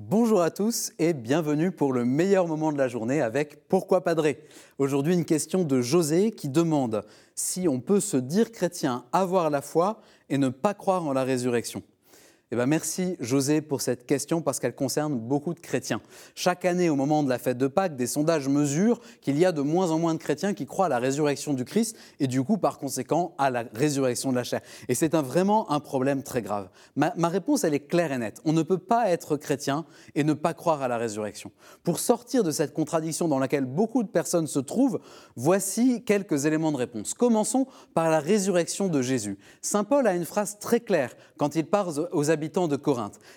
Bonjour à tous et bienvenue pour le meilleur moment de la journée avec Pourquoi Padré Aujourd'hui, une question de José qui demande si on peut se dire chrétien, avoir la foi et ne pas croire en la résurrection. Eh ben merci José pour cette question parce qu'elle concerne beaucoup de chrétiens. Chaque année, au moment de la fête de Pâques, des sondages mesurent qu'il y a de moins en moins de chrétiens qui croient à la résurrection du Christ et du coup, par conséquent, à la résurrection de la chair. Et c'est vraiment un problème très grave. Ma, ma réponse, elle est claire et nette. On ne peut pas être chrétien et ne pas croire à la résurrection. Pour sortir de cette contradiction dans laquelle beaucoup de personnes se trouvent, voici quelques éléments de réponse. Commençons par la résurrection de Jésus. Saint Paul a une phrase très claire quand il parle aux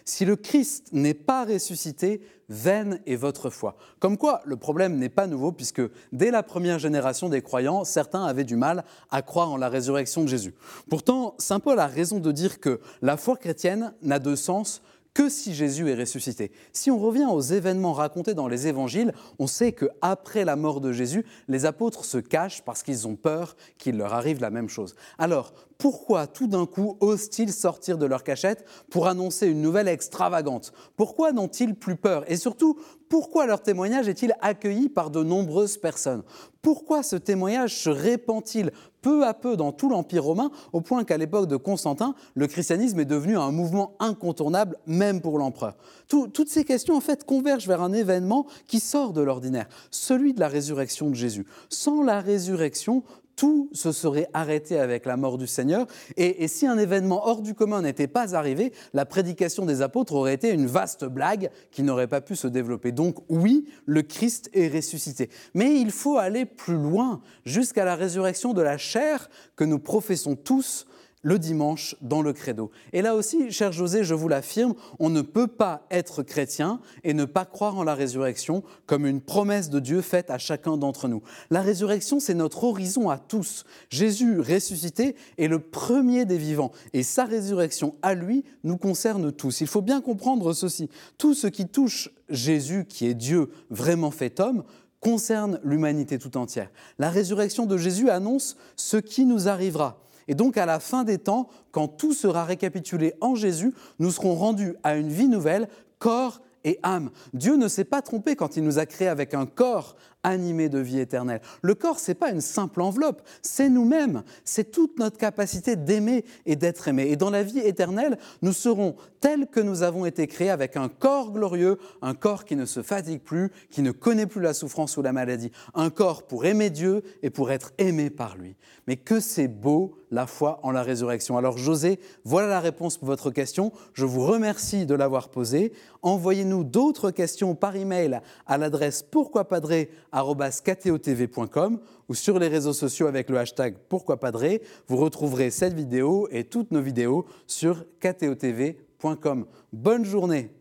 Si le Christ n'est pas ressuscité, vaine est votre foi. Comme quoi, le problème n'est pas nouveau, puisque dès la première génération des croyants, certains avaient du mal à croire en la résurrection de Jésus. Pourtant, Saint Paul a raison de dire que la foi chrétienne n'a de sens que si Jésus est ressuscité. Si on revient aux événements racontés dans les évangiles, on sait que après la mort de Jésus, les apôtres se cachent parce qu'ils ont peur qu'il leur arrive la même chose. Alors, pourquoi tout d'un coup osent-ils sortir de leur cachette pour annoncer une nouvelle extravagante Pourquoi n'ont-ils plus peur? Et surtout, pourquoi leur témoignage est-il accueilli par de nombreuses personnes? Pourquoi ce témoignage se répand-il peu à peu dans tout l'Empire romain, au point qu'à l'époque de Constantin, le christianisme est devenu un mouvement incontournable, même pour l'empereur? Toutes ces questions, en fait, convergent vers un événement qui sort de l'ordinaire, celui de la résurrection de Jésus. Sans la résurrection, tout se serait arrêté avec la mort du Seigneur. Et, si un événement hors du commun n'était pas arrivé, la prédication des apôtres aurait été une vaste blague qui n'aurait pas pu se développer. Donc oui, le Christ est ressuscité. Mais il faut aller plus loin, jusqu'à la résurrection de la chair que nous professons tous le dimanche dans le credo. Et là aussi, cher José, je vous l'affirme, on ne peut pas être chrétien et ne pas croire en la résurrection comme une promesse de Dieu faite à chacun d'entre nous. La résurrection, c'est notre horizon à tous. Jésus ressuscité est le premier des vivants et sa résurrection à lui nous concerne tous. Il faut bien comprendre ceci. Tout ce qui touche Jésus, qui est Dieu vraiment fait homme, concerne l'humanité tout entière. La résurrection de Jésus annonce ce qui nous arrivera. Et donc à la fin des temps, quand tout sera récapitulé en Jésus, nous serons rendus à une vie nouvelle, corps et âme. Dieu ne s'est pas trompé quand il nous a créés avec un corps animé de vie éternelle. Le corps, ce n'est pas une simple enveloppe, c'est nous-mêmes, c'est toute notre capacité d'aimer et d'être aimé. Et dans la vie éternelle, nous serons tels que nous avons été créés avec un corps glorieux, un corps qui ne se fatigue plus, qui ne connaît plus la souffrance ou la maladie, un corps pour aimer Dieu et pour être aimé par lui. Mais que c'est beau la foi en la résurrection. Alors José, voilà la réponse pour votre question. Je vous remercie de l'avoir posée. D'autres questions par email à l'adresse pourquoipadré.com ou sur les réseaux sociaux avec le hashtag pourquoipadré. Vous retrouverez cette vidéo et toutes nos vidéos sur ktotv.com. Bonne journée